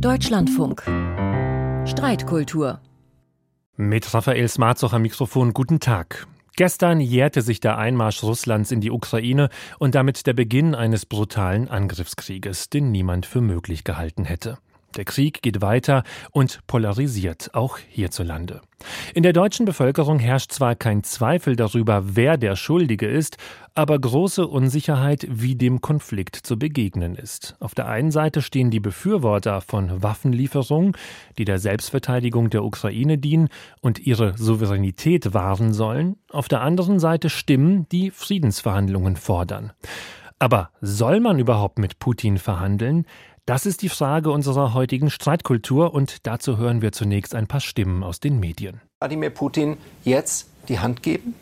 Deutschlandfunk. Streitkultur. Mit Raphael Smarzoch am Mikrofon, guten Tag. Gestern jährte sich der Einmarsch Russlands in die Ukraine und damit der Beginn eines brutalen Angriffskrieges, den niemand für möglich gehalten hätte. Der Krieg geht weiter und polarisiert, auch hierzulande. In der deutschen Bevölkerung herrscht zwar kein Zweifel darüber, wer der Schuldige ist, aber große Unsicherheit, wie dem Konflikt zu begegnen ist. Auf der einen Seite stehen die Befürworter von Waffenlieferungen, die der Selbstverteidigung der Ukraine dienen und ihre Souveränität wahren sollen. Auf der anderen Seite Stimmen, die Friedensverhandlungen fordern. Aber soll man überhaupt mit Putin verhandeln? Das ist die Frage unserer heutigen Streitkultur und dazu hören wir zunächst ein paar Stimmen aus den Medien. Wladimir Putin jetzt die Hand geben?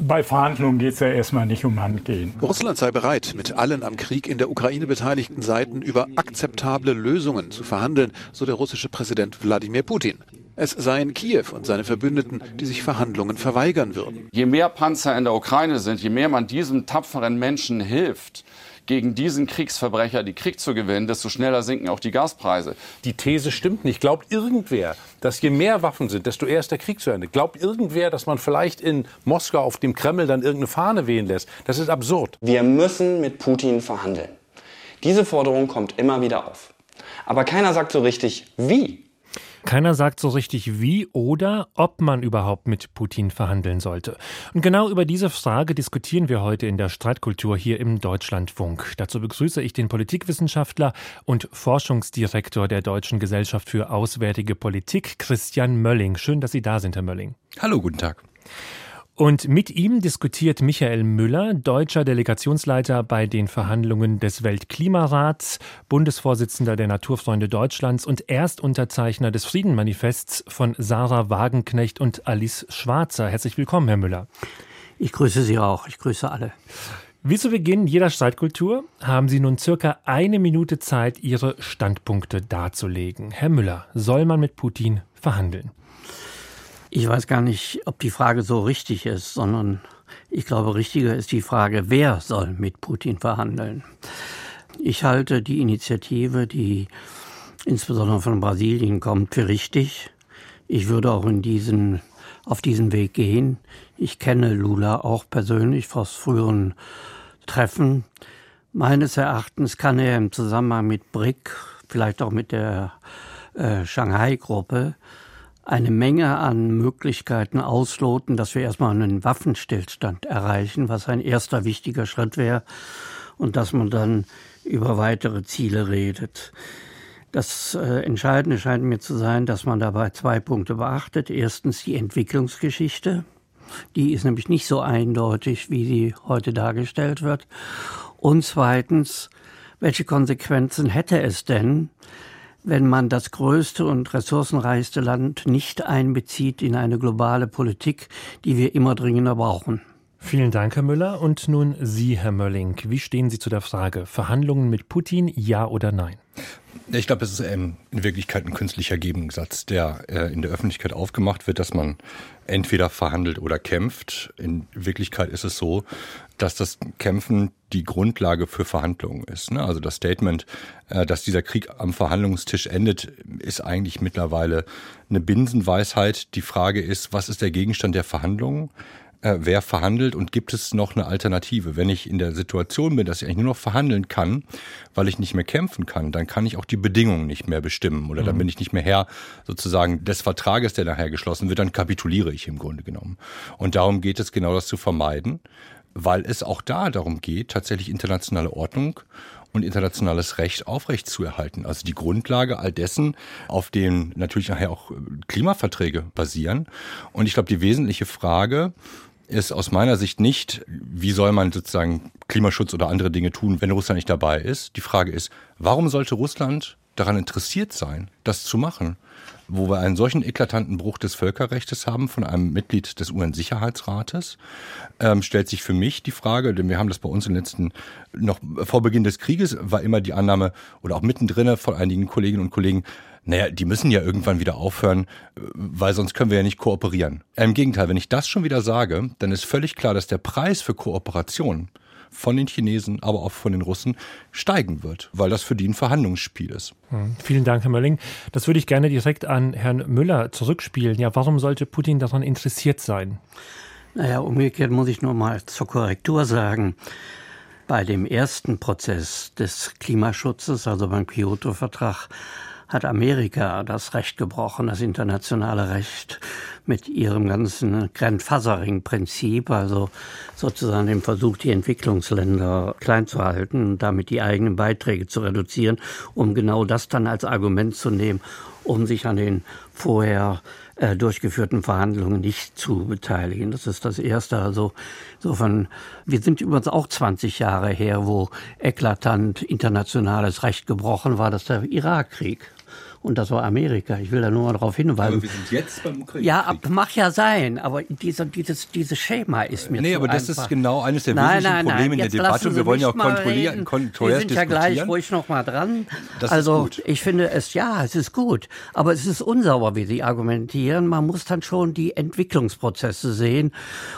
Bei Verhandlungen geht es ja erstmal nicht um Handgehen. Russland sei bereit, mit allen am Krieg in der Ukraine beteiligten Seiten über akzeptable Lösungen zu verhandeln, so der russische Präsident Wladimir Putin. Es seien Kiew und seine Verbündeten, die sich Verhandlungen verweigern würden. Je mehr Panzer in der Ukraine sind, je mehr man diesem tapferen Menschen hilft, gegen diesen Kriegsverbrecher die Krieg zu gewinnen, desto schneller sinken auch die Gaspreise. Die These stimmt nicht. Glaubt irgendwer, dass je mehr Waffen sind, desto eher ist der Krieg zu Ende? Glaubt irgendwer, dass man vielleicht in Moskau auf dem Kreml dann irgendeine Fahne wehen lässt? Das ist absurd. Wir müssen mit Putin verhandeln. Diese Forderung kommt immer wieder auf. Aber keiner sagt so richtig, wie. Keiner sagt so richtig wie oder ob man überhaupt mit Putin verhandeln sollte. Und genau über diese Frage diskutieren wir heute in der Streitkultur hier im Deutschlandfunk. Dazu begrüße ich den Politikwissenschaftler und Forschungsdirektor der Deutschen Gesellschaft für Auswärtige Politik, Christian Mölling. Schön, dass Sie da sind, Herr Mölling. Hallo, guten Tag. Und mit ihm diskutiert Michael Müller, deutscher Delegationsleiter bei den Verhandlungen des Weltklimarats, Bundesvorsitzender der Naturfreunde Deutschlands und Erstunterzeichner des Friedenmanifests von Sarah Wagenknecht und Alice Schwarzer. Herzlich willkommen, Herr Müller. Ich grüße Sie auch. Ich grüße alle. Wie zu Beginn jeder Streitkultur haben Sie nun circa eine Minute Zeit, Ihre Standpunkte darzulegen. Herr Müller, soll man mit Putin verhandeln? Ich weiß gar nicht, ob die Frage so richtig ist, sondern ich glaube, richtiger ist die Frage, wer soll mit Putin verhandeln? Ich halte die Initiative, die insbesondere von Brasilien kommt, für richtig. Ich würde auch in diesen, auf diesen Weg gehen. Ich kenne Lula auch persönlich aus früheren Treffen. Meines Erachtens kann er im Zusammenhang mit BRIC, vielleicht auch mit der äh, Shanghai-Gruppe, eine Menge an Möglichkeiten ausloten, dass wir erstmal einen Waffenstillstand erreichen, was ein erster wichtiger Schritt wäre, und dass man dann über weitere Ziele redet. Das äh, Entscheidende scheint mir zu sein, dass man dabei zwei Punkte beachtet. Erstens die Entwicklungsgeschichte. Die ist nämlich nicht so eindeutig, wie sie heute dargestellt wird. Und zweitens, welche Konsequenzen hätte es denn, wenn man das größte und ressourcenreichste Land nicht einbezieht in eine globale Politik, die wir immer dringender brauchen. Vielen Dank, Herr Müller. Und nun Sie, Herr Mölling. Wie stehen Sie zu der Frage? Verhandlungen mit Putin, ja oder nein? Ich glaube, es ist in Wirklichkeit ein künstlicher Gegensatz, der äh, in der Öffentlichkeit aufgemacht wird, dass man entweder verhandelt oder kämpft. In Wirklichkeit ist es so, dass das Kämpfen die Grundlage für Verhandlungen ist. Ne? Also das Statement, äh, dass dieser Krieg am Verhandlungstisch endet, ist eigentlich mittlerweile eine Binsenweisheit. Die Frage ist, was ist der Gegenstand der Verhandlungen? Äh, wer verhandelt und gibt es noch eine Alternative? Wenn ich in der Situation bin, dass ich eigentlich nur noch verhandeln kann, weil ich nicht mehr kämpfen kann, dann kann ich auch die Bedingungen nicht mehr bestimmen oder dann mhm. bin ich nicht mehr Herr sozusagen des Vertrages, der nachher geschlossen wird, dann kapituliere ich im Grunde genommen. Und darum geht es genau das zu vermeiden, weil es auch da darum geht, tatsächlich internationale Ordnung und internationales Recht aufrechtzuerhalten. Also die Grundlage all dessen, auf dem natürlich nachher auch Klimaverträge basieren. Und ich glaube, die wesentliche Frage, ist aus meiner Sicht nicht, wie soll man sozusagen Klimaschutz oder andere Dinge tun, wenn Russland nicht dabei ist. Die Frage ist, warum sollte Russland daran interessiert sein, das zu machen? Wo wir einen solchen eklatanten Bruch des Völkerrechts haben von einem Mitglied des UN-Sicherheitsrates, ähm, stellt sich für mich die Frage, denn wir haben das bei uns im letzten, noch vor Beginn des Krieges war immer die Annahme oder auch mittendrin von einigen Kolleginnen und Kollegen, naja, die müssen ja irgendwann wieder aufhören, weil sonst können wir ja nicht kooperieren. Im Gegenteil, wenn ich das schon wieder sage, dann ist völlig klar, dass der Preis für Kooperation von den Chinesen, aber auch von den Russen steigen wird, weil das für die ein Verhandlungsspiel ist. Hm. Vielen Dank, Herr Mölling. Das würde ich gerne direkt an Herrn Müller zurückspielen. Ja, warum sollte Putin daran interessiert sein? Naja, umgekehrt muss ich nur mal zur Korrektur sagen. Bei dem ersten Prozess des Klimaschutzes, also beim Kyoto-Vertrag, hat Amerika das Recht gebrochen, das internationale Recht mit ihrem ganzen Grandfathering-Prinzip, also sozusagen dem Versuch, die Entwicklungsländer klein zu halten und damit die eigenen Beiträge zu reduzieren, um genau das dann als Argument zu nehmen, um sich an den vorher äh, durchgeführten Verhandlungen nicht zu beteiligen. Das ist das Erste. Also so von, wir sind übrigens auch 20 Jahre her, wo eklatant internationales Recht gebrochen war, das ist der Irakkrieg und das war Amerika. Ich will da nur mal darauf hinweisen. Aber wir sind jetzt beim Ukraine. Ja, ab, mag ja sein, aber dieser, dieses, dieses Schema ist mir Nee, aber das einfach. ist genau eines der nein, wesentlichen nein, nein, Probleme in der Debatte wir wollen ja auch kontrollieren, kontrollieren. Wir sind ja gleich ruhig noch mal dran. Das also ich finde es, ja, es ist gut, aber es ist unsauber, wie Sie argumentieren. Man muss dann schon die Entwicklungsprozesse sehen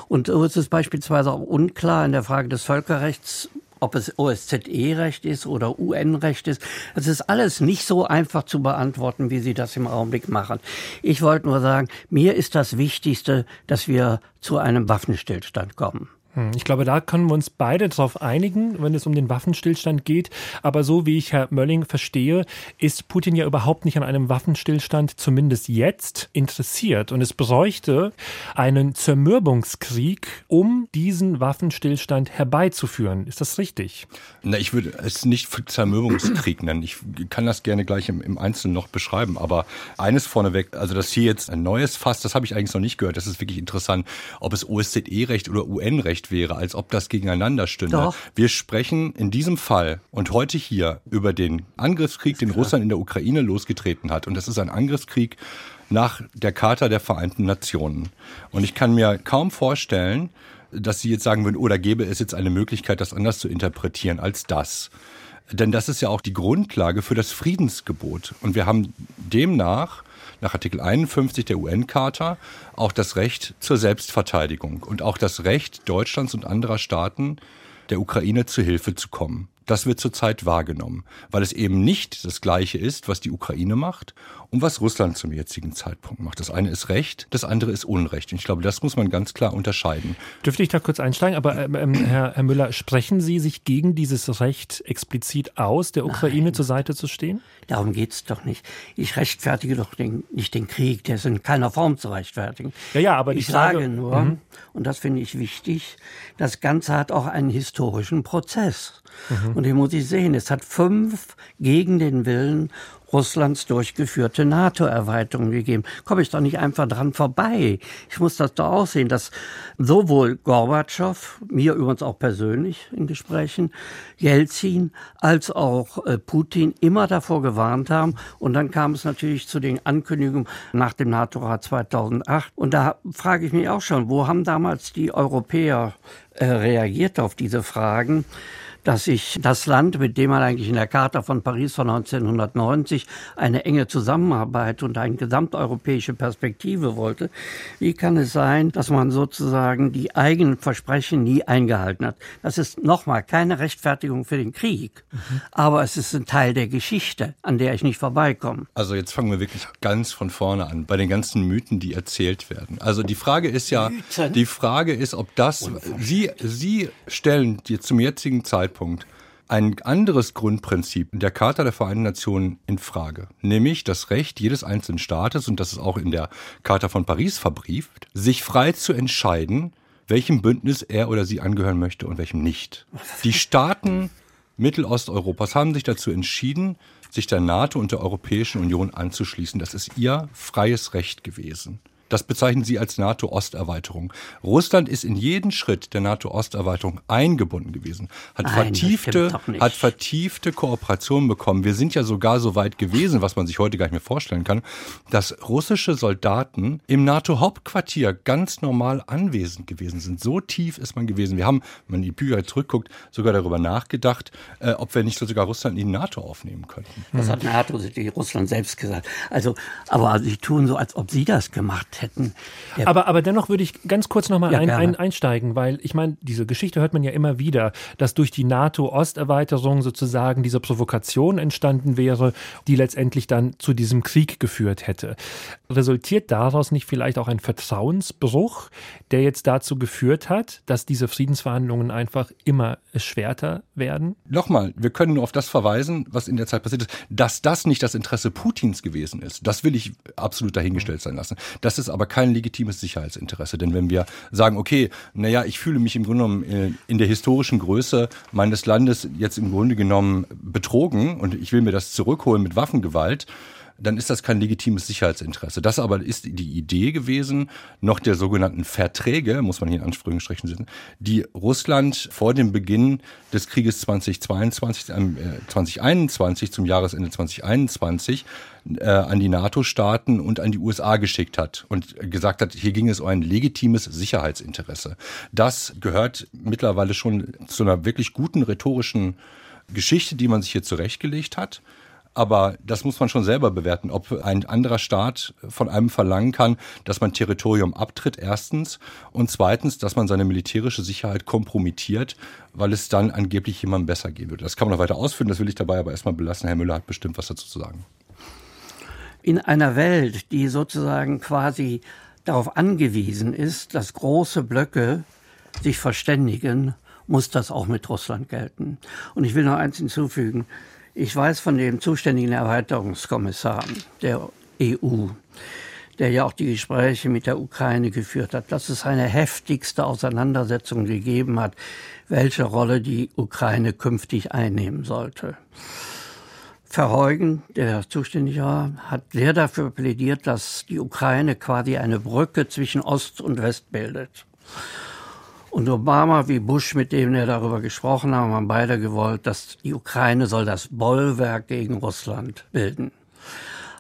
und so ist es beispielsweise auch unklar in der Frage des Völkerrechts, ob es OSZE-Recht ist oder UN-Recht ist. Das ist alles nicht so einfach zu beantworten, wie Sie das im Augenblick machen. Ich wollte nur sagen, mir ist das Wichtigste, dass wir zu einem Waffenstillstand kommen. Hm, ich glaube, da können wir uns beide darauf einigen, wenn es um den Waffenstillstand geht. Aber so wie ich Herr Mölling verstehe, ist Putin ja überhaupt nicht an einem Waffenstillstand, zumindest jetzt, interessiert. Und es bräuchte einen Zermürbungskrieg, um diesen Waffenstillstand herbeizuführen. Ist das richtig? Na, ich würde es nicht Zermürbungskrieg nennen. Ich kann das gerne gleich im, im Einzelnen noch beschreiben. Aber eines vorneweg, also dass hier jetzt ein neues Fass, das habe ich eigentlich noch nicht gehört. Das ist wirklich interessant, ob es OSZE-Recht oder UN-Recht Recht wäre, als ob das gegeneinander stünde. Doch. Wir sprechen in diesem Fall und heute hier über den Angriffskrieg, den Russland in der Ukraine losgetreten hat. Und das ist ein Angriffskrieg nach der Charta der Vereinten Nationen. Und ich kann mir kaum vorstellen, dass Sie jetzt sagen würden, oder gäbe es jetzt eine Möglichkeit, das anders zu interpretieren als das. Denn das ist ja auch die Grundlage für das Friedensgebot. Und wir haben demnach nach Artikel 51 der UN-Charta auch das Recht zur Selbstverteidigung und auch das Recht Deutschlands und anderer Staaten, der Ukraine zu Hilfe zu kommen. Das wird zurzeit wahrgenommen, weil es eben nicht das Gleiche ist, was die Ukraine macht und was Russland zum jetzigen Zeitpunkt macht. Das eine ist Recht, das andere ist Unrecht. Und ich glaube, das muss man ganz klar unterscheiden. Dürfte ich da kurz einsteigen? Aber ähm, ähm, Herr, Herr, Müller, sprechen Sie sich gegen dieses Recht explizit aus, der Ukraine Nein. zur Seite zu stehen? Darum geht es doch nicht. Ich rechtfertige doch den, nicht den Krieg, der ist in keiner Form zu rechtfertigen. Ja, ja, aber ich Frage, sage nur, mhm. und das finde ich wichtig, das Ganze hat auch einen historischen Prozess. Mhm. Und den muss ich sehen. Es hat fünf gegen den Willen Russlands durchgeführte NATO-Erweiterung gegeben. Komme ich doch nicht einfach dran vorbei. Ich muss das doch auch sehen, dass sowohl Gorbatschow, mir übrigens auch persönlich in Gesprächen, Jelzin als auch äh, Putin immer davor gewarnt haben. Und dann kam es natürlich zu den Ankündigungen nach dem NATO-Rat 2008. Und da frage ich mich auch schon, wo haben damals die Europäer äh, reagiert auf diese Fragen? Dass sich das Land, mit dem man eigentlich in der Charta von Paris von 1990 eine enge Zusammenarbeit und eine gesamteuropäische Perspektive wollte, wie kann es sein, dass man sozusagen die eigenen Versprechen nie eingehalten hat? Das ist nochmal keine Rechtfertigung für den Krieg, mhm. aber es ist ein Teil der Geschichte, an der ich nicht vorbeikomme. Also jetzt fangen wir wirklich ganz von vorne an, bei den ganzen Mythen, die erzählt werden. Also die Frage ist ja, Mythen? die Frage ist, ob das, Sie, Sie stellen jetzt zum jetzigen Zeitpunkt Zeitpunkt ein anderes Grundprinzip der Charta der Vereinten Nationen in Frage, nämlich das Recht jedes einzelnen Staates, und das ist auch in der Charta von Paris verbrieft, sich frei zu entscheiden, welchem Bündnis er oder sie angehören möchte und welchem nicht. Die Staaten Mittelosteuropas haben sich dazu entschieden, sich der NATO und der Europäischen Union anzuschließen. Das ist ihr freies Recht gewesen. Das bezeichnen sie als NATO-Osterweiterung. Russland ist in jeden Schritt der NATO-Osterweiterung eingebunden gewesen, hat Nein, vertiefte, hat vertiefte Kooperationen bekommen. Wir sind ja sogar so weit gewesen, was man sich heute gar nicht mehr vorstellen kann, dass russische Soldaten im NATO-Hauptquartier ganz normal anwesend gewesen sind. So tief ist man gewesen. Wir haben, wenn man die Bücher zurückguckt, sogar darüber nachgedacht, äh, ob wir nicht sogar Russland in die NATO aufnehmen könnten. Das hat NATO, die Russland selbst gesagt. Also, aber sie tun so, als ob sie das gemacht hätten hätten. aber, aber dennoch würde ich ganz kurz nochmal ja, ein, ein, einsteigen, weil ich meine, diese Geschichte hört man ja immer wieder, dass durch die NATO-Osterweiterung sozusagen diese Provokation entstanden wäre, die letztendlich dann zu diesem Krieg geführt hätte. Resultiert daraus nicht vielleicht auch ein Vertrauensbruch, der jetzt dazu geführt hat, dass diese Friedensverhandlungen einfach immer schwerter werden? Nochmal, wir können nur auf das verweisen, was in der Zeit passiert ist. Dass das nicht das Interesse Putins gewesen ist, das will ich absolut dahingestellt sein lassen. Das ist aber kein legitimes Sicherheitsinteresse. Denn wenn wir sagen, okay, naja, ich fühle mich im Grunde genommen äh, in der historischen Größe meines Landes jetzt im Grunde genommen betrogen und ich will mir das zurückholen mit Waffengewalt, dann ist das kein legitimes Sicherheitsinteresse. Das aber ist die Idee gewesen, noch der sogenannten Verträge, muss man hier in Anführungsstrichen setzen, die Russland vor dem Beginn des Krieges 2022, äh, 2021 zum Jahresende 2021 äh, an die NATO-Staaten und an die USA geschickt hat und gesagt hat, hier ging es um ein legitimes Sicherheitsinteresse. Das gehört mittlerweile schon zu einer wirklich guten rhetorischen Geschichte, die man sich hier zurechtgelegt hat. Aber das muss man schon selber bewerten, ob ein anderer Staat von einem verlangen kann, dass man Territorium abtritt, erstens, und zweitens, dass man seine militärische Sicherheit kompromittiert, weil es dann angeblich jemandem besser gehen würde. Das kann man noch weiter ausführen, das will ich dabei aber erstmal belassen. Herr Müller hat bestimmt was dazu zu sagen. In einer Welt, die sozusagen quasi darauf angewiesen ist, dass große Blöcke sich verständigen, muss das auch mit Russland gelten. Und ich will noch eins hinzufügen. Ich weiß von dem zuständigen Erweiterungskommissar der EU, der ja auch die Gespräche mit der Ukraine geführt hat, dass es eine heftigste Auseinandersetzung gegeben hat, welche Rolle die Ukraine künftig einnehmen sollte. Verheugen, der zuständig war, hat sehr dafür plädiert, dass die Ukraine quasi eine Brücke zwischen Ost und West bildet. Und Obama wie Bush, mit dem er darüber gesprochen haben, haben beide gewollt, dass die Ukraine soll das Bollwerk gegen Russland bilden.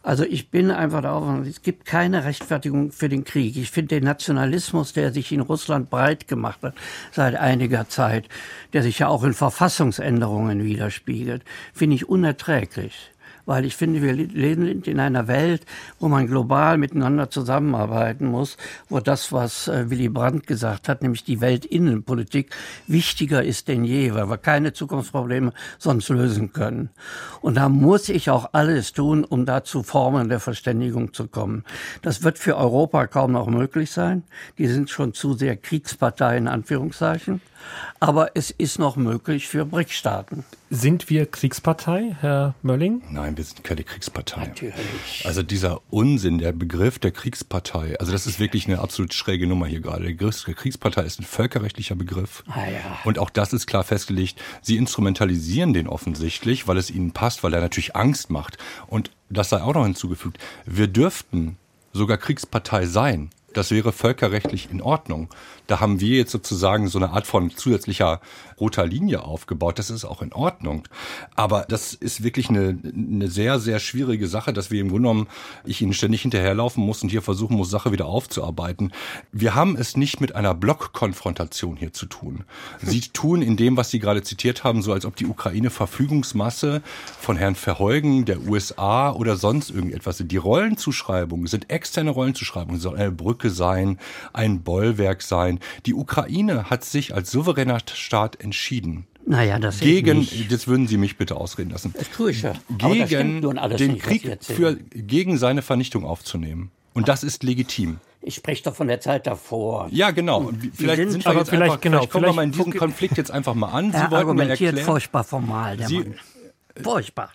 Also ich bin einfach darauf, es gibt keine Rechtfertigung für den Krieg. Ich finde den Nationalismus, der sich in Russland breit gemacht hat seit einiger Zeit, der sich ja auch in Verfassungsänderungen widerspiegelt, finde ich unerträglich weil ich finde, wir leben in einer Welt, wo man global miteinander zusammenarbeiten muss, wo das, was äh, Willy Brandt gesagt hat, nämlich die Weltinnenpolitik, wichtiger ist denn je, weil wir keine Zukunftsprobleme sonst lösen können. Und da muss ich auch alles tun, um da zu Formen der Verständigung zu kommen. Das wird für Europa kaum noch möglich sein. Die sind schon zu sehr Kriegspartei in Anführungszeichen aber es ist noch möglich für BRIC-Staaten. Sind wir Kriegspartei, Herr Mölling? Nein, wir sind keine Kriegspartei. Natürlich. Also dieser Unsinn, der Begriff der Kriegspartei, also das ist wirklich eine absolut schräge Nummer hier gerade. Der Begriff der Kriegspartei ist ein völkerrechtlicher Begriff. Ah, ja. Und auch das ist klar festgelegt. Sie instrumentalisieren den offensichtlich, weil es ihnen passt, weil er natürlich Angst macht. Und das sei auch noch hinzugefügt. Wir dürften sogar Kriegspartei sein. Das wäre völkerrechtlich in Ordnung. Da haben wir jetzt sozusagen so eine Art von zusätzlicher roter Linie aufgebaut. Das ist auch in Ordnung. Aber das ist wirklich eine, eine sehr, sehr schwierige Sache, dass wir im Grunde genommen, ich Ihnen ständig hinterherlaufen muss und hier versuchen muss, Sache wieder aufzuarbeiten. Wir haben es nicht mit einer Blockkonfrontation hier zu tun. Sie tun in dem, was Sie gerade zitiert haben, so als ob die Ukraine Verfügungsmasse von Herrn Verheugen, der USA oder sonst irgendetwas sind. Die Rollenzuschreibungen sind externe Rollenzuschreibungen. Sollen eine Brücke sein, ein Bollwerk sein. Die Ukraine hat sich als souveräner Staat entschieden. Naja, das gegen, jetzt würden Sie mich bitte ausreden lassen. Das tue ich ja. Gegen den nicht, Krieg für, gegen seine Vernichtung aufzunehmen. Und das ist legitim. Ich spreche doch von der Zeit davor. Ja, genau. Vielleicht, sind, sind wir jetzt vielleicht, einfach, genau, vielleicht kommen wir mal in diesen Konflikt jetzt einfach mal an. Sie er wollten argumentiert mir erklären, furchtbar formal, der Sie, Mann. Furchtbar.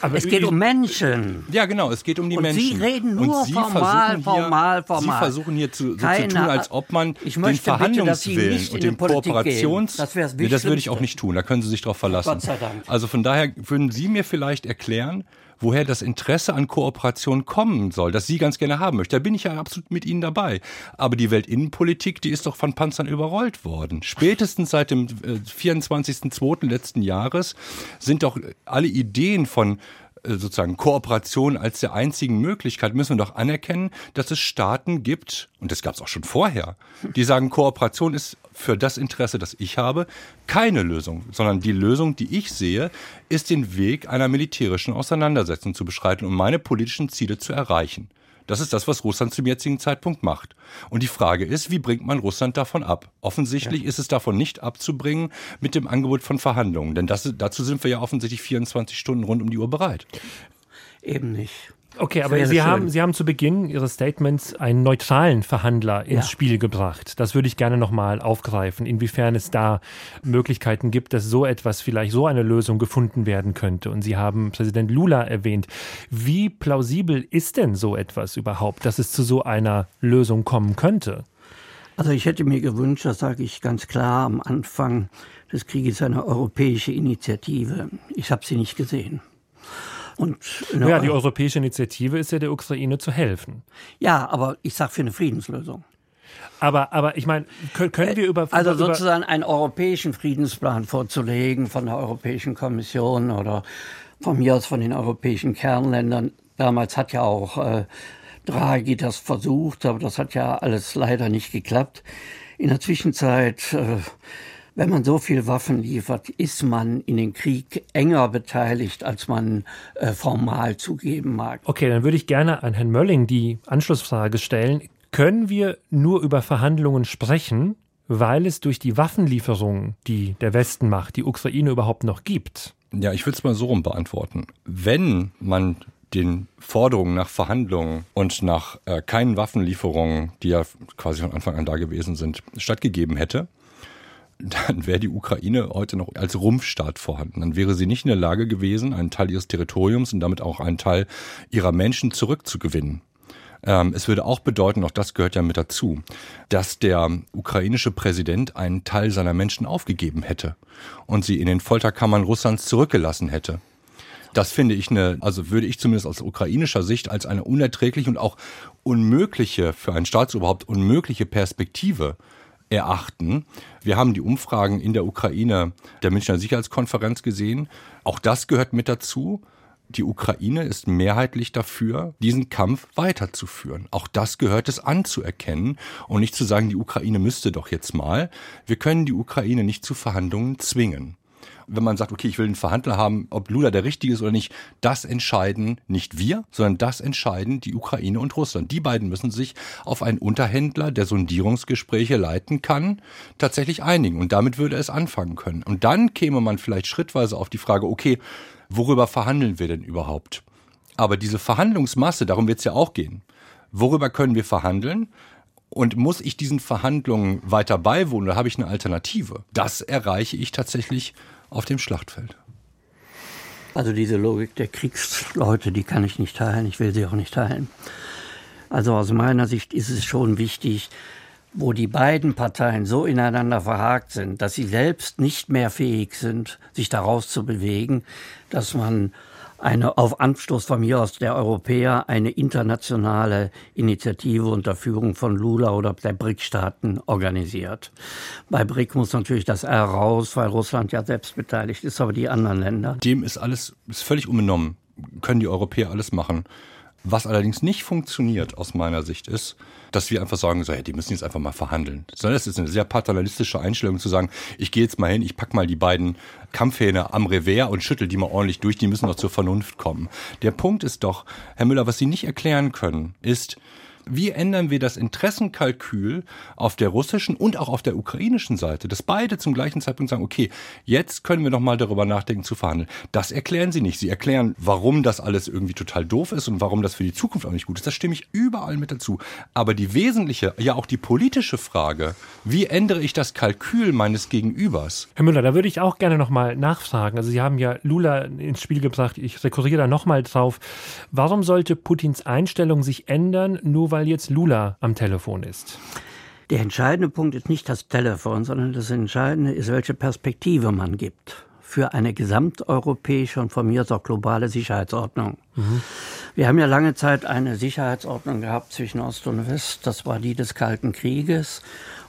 Aber es geht um Menschen. Ja, genau, es geht um die und Menschen. Sie reden nur formal, formal, formal. Sie versuchen hier zu, so zu tun, als ob man den Verhandlungswillen bitte, und den Kooperations... Das, nee, das würde ich auch nicht tun, da können Sie sich darauf verlassen. Gott sei Dank. Also von daher würden Sie mir vielleicht erklären, woher das Interesse an Kooperation kommen soll, das Sie ganz gerne haben möchten. Da bin ich ja absolut mit Ihnen dabei. Aber die Weltinnenpolitik, die ist doch von Panzern überrollt worden. Spätestens seit dem 24.02. Äh, letzten Jahres sind doch alle Ideen von sozusagen Kooperation als der einzigen Möglichkeit, müssen wir doch anerkennen, dass es Staaten gibt, und das gab es auch schon vorher, die sagen, Kooperation ist für das Interesse, das ich habe, keine Lösung, sondern die Lösung, die ich sehe, ist den Weg einer militärischen Auseinandersetzung zu beschreiten, um meine politischen Ziele zu erreichen. Das ist das, was Russland zum jetzigen Zeitpunkt macht. Und die Frage ist, wie bringt man Russland davon ab? Offensichtlich ja. ist es davon nicht abzubringen mit dem Angebot von Verhandlungen. Denn das, dazu sind wir ja offensichtlich 24 Stunden rund um die Uhr bereit. Eben nicht. Okay, aber Sie haben, Sie haben zu Beginn Ihres Statements einen neutralen Verhandler ins ja. Spiel gebracht. Das würde ich gerne nochmal aufgreifen, inwiefern es da Möglichkeiten gibt, dass so etwas, vielleicht so eine Lösung gefunden werden könnte. Und Sie haben Präsident Lula erwähnt. Wie plausibel ist denn so etwas überhaupt, dass es zu so einer Lösung kommen könnte? Also ich hätte mir gewünscht, das sage ich ganz klar am Anfang des Krieges, eine europäische Initiative. Ich habe sie nicht gesehen. Und ja, die europäische Initiative ist ja der Ukraine zu helfen. Ja, aber ich sage für eine Friedenslösung. Aber, aber ich meine, können, können wir über. Also sozusagen einen europäischen Friedensplan vorzulegen von der Europäischen Kommission oder von mir aus von den europäischen Kernländern. Damals hat ja auch äh, Draghi das versucht, aber das hat ja alles leider nicht geklappt. In der Zwischenzeit. Äh, wenn man so viel Waffen liefert, ist man in den Krieg enger beteiligt, als man äh, formal zugeben mag. Okay, dann würde ich gerne an Herrn Mölling die Anschlussfrage stellen. Können wir nur über Verhandlungen sprechen, weil es durch die Waffenlieferungen, die der Westen macht, die Ukraine überhaupt noch gibt? Ja, ich will es mal so rum beantworten. Wenn man den Forderungen nach Verhandlungen und nach äh, keinen Waffenlieferungen, die ja quasi von Anfang an da gewesen sind, stattgegeben hätte, dann wäre die Ukraine heute noch als Rumpfstaat vorhanden. Dann wäre sie nicht in der Lage gewesen, einen Teil ihres Territoriums und damit auch einen Teil ihrer Menschen zurückzugewinnen. Ähm, es würde auch bedeuten, auch das gehört ja mit dazu, dass der ukrainische Präsident einen Teil seiner Menschen aufgegeben hätte und sie in den Folterkammern Russlands zurückgelassen hätte. Das finde ich eine, also würde ich zumindest aus ukrainischer Sicht als eine unerträgliche und auch unmögliche, für einen Staatsoberhaupt unmögliche Perspektive erachten. Wir haben die Umfragen in der Ukraine der Münchner Sicherheitskonferenz gesehen. Auch das gehört mit dazu. Die Ukraine ist mehrheitlich dafür, diesen Kampf weiterzuführen. Auch das gehört es anzuerkennen und nicht zu sagen, die Ukraine müsste doch jetzt mal. Wir können die Ukraine nicht zu Verhandlungen zwingen wenn man sagt, okay, ich will einen Verhandler haben, ob Lula der richtige ist oder nicht, das entscheiden nicht wir, sondern das entscheiden die Ukraine und Russland. Die beiden müssen sich auf einen Unterhändler, der Sondierungsgespräche leiten kann, tatsächlich einigen. Und damit würde es anfangen können. Und dann käme man vielleicht schrittweise auf die Frage, okay, worüber verhandeln wir denn überhaupt? Aber diese Verhandlungsmasse, darum wird es ja auch gehen. Worüber können wir verhandeln? Und muss ich diesen Verhandlungen weiter beiwohnen oder habe ich eine Alternative? Das erreiche ich tatsächlich auf dem Schlachtfeld. Also diese Logik der Kriegsleute, die kann ich nicht teilen, ich will sie auch nicht teilen. Also aus meiner Sicht ist es schon wichtig, wo die beiden Parteien so ineinander verhakt sind, dass sie selbst nicht mehr fähig sind, sich daraus zu bewegen, dass man eine auf Anstoß von mir aus der Europäer eine internationale Initiative unter Führung von Lula oder der BRIC-Staaten organisiert. Bei BRIC muss natürlich das R raus, weil Russland ja selbst beteiligt ist, aber die anderen Länder. Dem ist alles ist völlig unbenommen. Können die Europäer alles machen. Was allerdings nicht funktioniert aus meiner Sicht ist, dass wir einfach sagen, so, hey, die müssen jetzt einfach mal verhandeln. Sondern es ist eine sehr paternalistische Einstellung zu sagen, ich gehe jetzt mal hin, ich pack mal die beiden Kampfhähne am Revers und schüttel die mal ordentlich durch, die müssen doch zur Vernunft kommen. Der Punkt ist doch, Herr Müller, was Sie nicht erklären können, ist, wie ändern wir das Interessenkalkül auf der russischen und auch auf der ukrainischen Seite, dass beide zum gleichen Zeitpunkt sagen, okay, jetzt können wir noch mal darüber nachdenken zu verhandeln. Das erklären sie nicht. Sie erklären, warum das alles irgendwie total doof ist und warum das für die Zukunft auch nicht gut ist. Das stimme ich überall mit dazu. Aber die wesentliche, ja auch die politische Frage, wie ändere ich das Kalkül meines Gegenübers? Herr Müller, da würde ich auch gerne noch mal nachfragen. Also Sie haben ja Lula ins Spiel gebracht. Ich rekurriere da noch mal drauf. Warum sollte Putins Einstellung sich ändern, nur weil jetzt Lula am Telefon ist? Der entscheidende Punkt ist nicht das Telefon, sondern das Entscheidende ist, welche Perspektive man gibt für eine gesamteuropäische und von mir aus auch globale Sicherheitsordnung. Mhm. Wir haben ja lange Zeit eine Sicherheitsordnung gehabt zwischen Ost und West. Das war die des Kalten Krieges,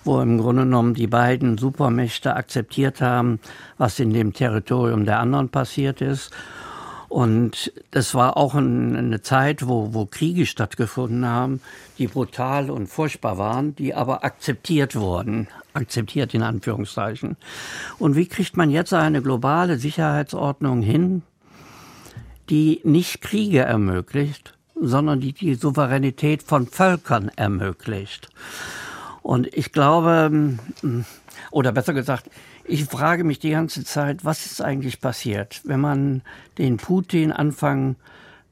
wo im Grunde genommen die beiden Supermächte akzeptiert haben, was in dem Territorium der anderen passiert ist und das war auch eine Zeit, wo, wo Kriege stattgefunden haben, die brutal und furchtbar waren, die aber akzeptiert wurden. Akzeptiert in Anführungszeichen. Und wie kriegt man jetzt eine globale Sicherheitsordnung hin, die nicht Kriege ermöglicht, sondern die die Souveränität von Völkern ermöglicht. Und ich glaube, mm, oder besser gesagt, ich frage mich die ganze Zeit, was ist eigentlich passiert? Wenn man den Putin Anfang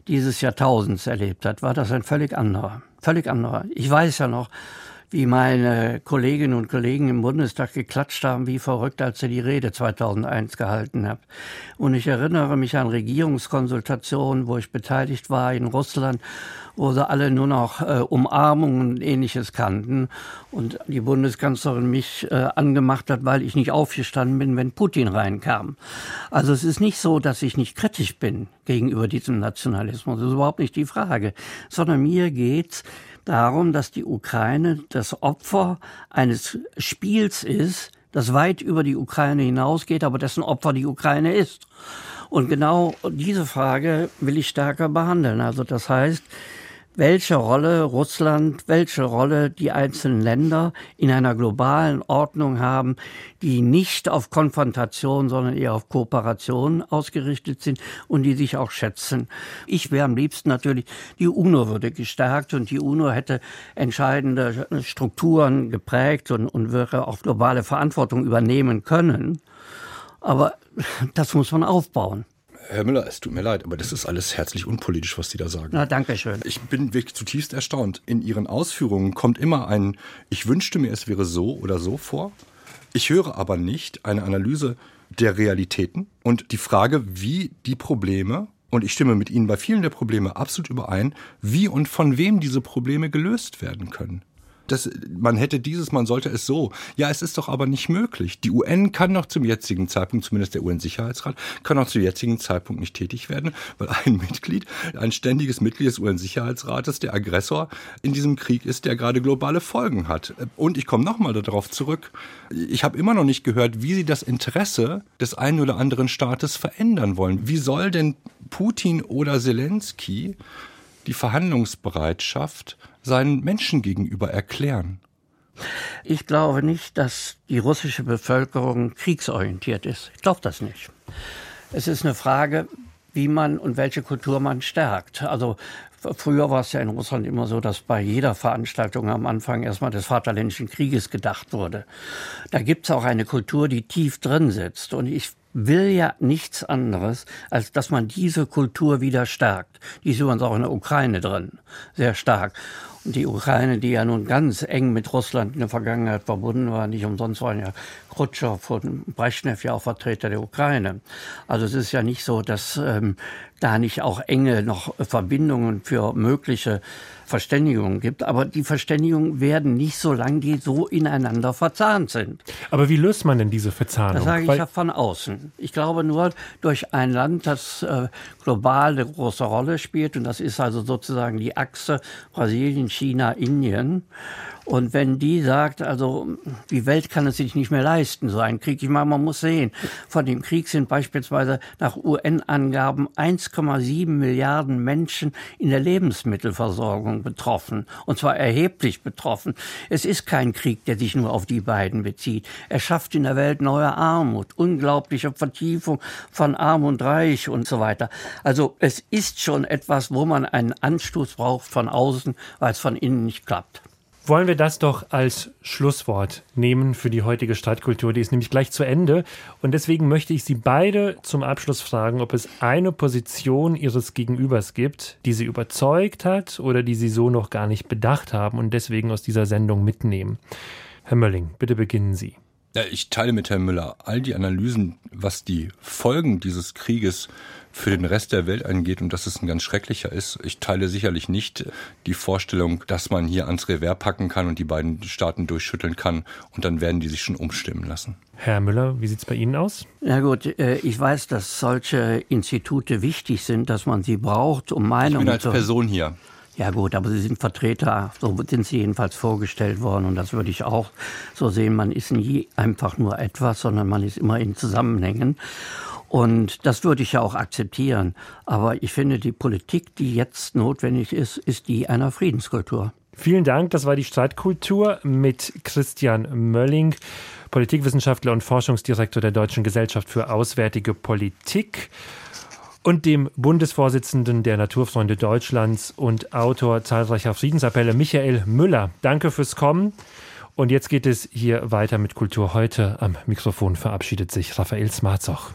dieses Jahrtausends erlebt hat, war das ein völlig anderer. Völlig anderer. Ich weiß ja noch, wie meine Kolleginnen und Kollegen im Bundestag geklatscht haben, wie verrückt, als er die Rede 2001 gehalten hat. Und ich erinnere mich an Regierungskonsultationen, wo ich beteiligt war in Russland, wo sie alle nur noch äh, Umarmungen und ähnliches kannten und die Bundeskanzlerin mich äh, angemacht hat, weil ich nicht aufgestanden bin, wenn Putin reinkam. Also es ist nicht so, dass ich nicht kritisch bin gegenüber diesem Nationalismus. Das ist überhaupt nicht die Frage, sondern mir geht's darum, dass die Ukraine das Opfer eines Spiels ist, das weit über die Ukraine hinausgeht, aber dessen Opfer die Ukraine ist. Und genau diese Frage will ich stärker behandeln. Also das heißt, welche Rolle Russland, welche Rolle die einzelnen Länder in einer globalen Ordnung haben, die nicht auf Konfrontation, sondern eher auf Kooperation ausgerichtet sind und die sich auch schätzen. Ich wäre am liebsten natürlich, die UNO würde gestärkt und die UNO hätte entscheidende Strukturen geprägt und, und wäre auch globale Verantwortung übernehmen können. Aber das muss man aufbauen. Herr Müller, es tut mir leid, aber das ist alles herzlich unpolitisch, was Sie da sagen. Na, danke schön. Ich bin wirklich zutiefst erstaunt. In Ihren Ausführungen kommt immer ein, ich wünschte mir, es wäre so oder so vor. Ich höre aber nicht eine Analyse der Realitäten und die Frage, wie die Probleme, und ich stimme mit Ihnen bei vielen der Probleme absolut überein, wie und von wem diese Probleme gelöst werden können das, man hätte dieses, man sollte es so. Ja, es ist doch aber nicht möglich. Die UN kann noch zum jetzigen Zeitpunkt, zumindest der UN-Sicherheitsrat, kann noch zum jetzigen Zeitpunkt nicht tätig werden, weil ein Mitglied, ein ständiges Mitglied des UN-Sicherheitsrates, der Aggressor in diesem Krieg ist, der gerade globale Folgen hat. Und ich komme nochmal darauf zurück. Ich habe immer noch nicht gehört, wie Sie das Interesse des einen oder anderen Staates verändern wollen. Wie soll denn Putin oder Zelensky die Verhandlungsbereitschaft seinen Menschen gegenüber erklären? Ich glaube nicht, dass die russische Bevölkerung kriegsorientiert ist. Ich glaube das nicht. Es ist eine Frage, wie man und welche Kultur man stärkt. Also früher war es ja in Russland immer so, dass bei jeder Veranstaltung am Anfang erstmal des Vaterländischen Krieges gedacht wurde. Da gibt es auch eine Kultur, die tief drin sitzt. Und ich will ja nichts anderes, als dass man diese Kultur wieder stärkt. Die ist übrigens auch in der Ukraine drin, sehr stark. Und die Ukraine, die ja nun ganz eng mit Russland in der Vergangenheit verbunden war, nicht umsonst waren ja Khrushchev und Brezhnev ja auch Vertreter der Ukraine. Also es ist ja nicht so, dass ähm, da nicht auch enge noch Verbindungen für mögliche Verständigungen gibt. Aber die Verständigungen werden nicht so lang, die so ineinander verzahnt sind. Aber wie löst man denn diese Verzahnung? Das sage ich Weil ja von außen. Ich glaube nur durch ein Land, das äh, global eine große Rolle spielt, und das ist also sozusagen die Achse Brasilien, China, Indien, und wenn die sagt, also die Welt kann es sich nicht mehr leisten, so ein Krieg, ich meine, man muss sehen, von dem Krieg sind beispielsweise nach UN-Angaben 1,7 Milliarden Menschen in der Lebensmittelversorgung betroffen, und zwar erheblich betroffen. Es ist kein Krieg, der sich nur auf die beiden bezieht. Er schafft in der Welt neue Armut, unglaubliche Vertiefung von Arm und Reich und so weiter. Also es ist schon etwas, wo man einen Anstoß braucht von außen, weil es von innen nicht klappt. Wollen wir das doch als Schlusswort nehmen für die heutige Stadtkultur? Die ist nämlich gleich zu Ende. Und deswegen möchte ich Sie beide zum Abschluss fragen, ob es eine Position Ihres Gegenübers gibt, die Sie überzeugt hat oder die Sie so noch gar nicht bedacht haben und deswegen aus dieser Sendung mitnehmen. Herr Mölling, bitte beginnen Sie. Ja, ich teile mit Herrn Müller all die Analysen, was die Folgen dieses Krieges für den Rest der Welt angeht und dass es ein ganz schrecklicher ist. Ich teile sicherlich nicht die Vorstellung, dass man hier ans Revers packen kann und die beiden Staaten durchschütteln kann und dann werden die sich schon umstimmen lassen. Herr Müller, wie sieht es bei Ihnen aus? Ja gut, äh, ich weiß, dass solche Institute wichtig sind, dass man sie braucht, um Meinungen zu... Ich bin als Person hier. Ja gut, aber Sie sind Vertreter, so sind Sie jedenfalls vorgestellt worden und das würde ich auch so sehen. Man ist nie einfach nur etwas, sondern man ist immer in Zusammenhängen. Und das würde ich ja auch akzeptieren. Aber ich finde, die Politik, die jetzt notwendig ist, ist die einer Friedenskultur. Vielen Dank. Das war die Streitkultur mit Christian Mölling, Politikwissenschaftler und Forschungsdirektor der Deutschen Gesellschaft für Auswärtige Politik. und dem Bundesvorsitzenden der Naturfreunde Deutschlands und Autor zahlreicher Friedensappelle Michael Müller. Danke fürs Kommen. Und jetzt geht es hier weiter mit Kultur heute. Am Mikrofon verabschiedet sich Raphael Smarzoch.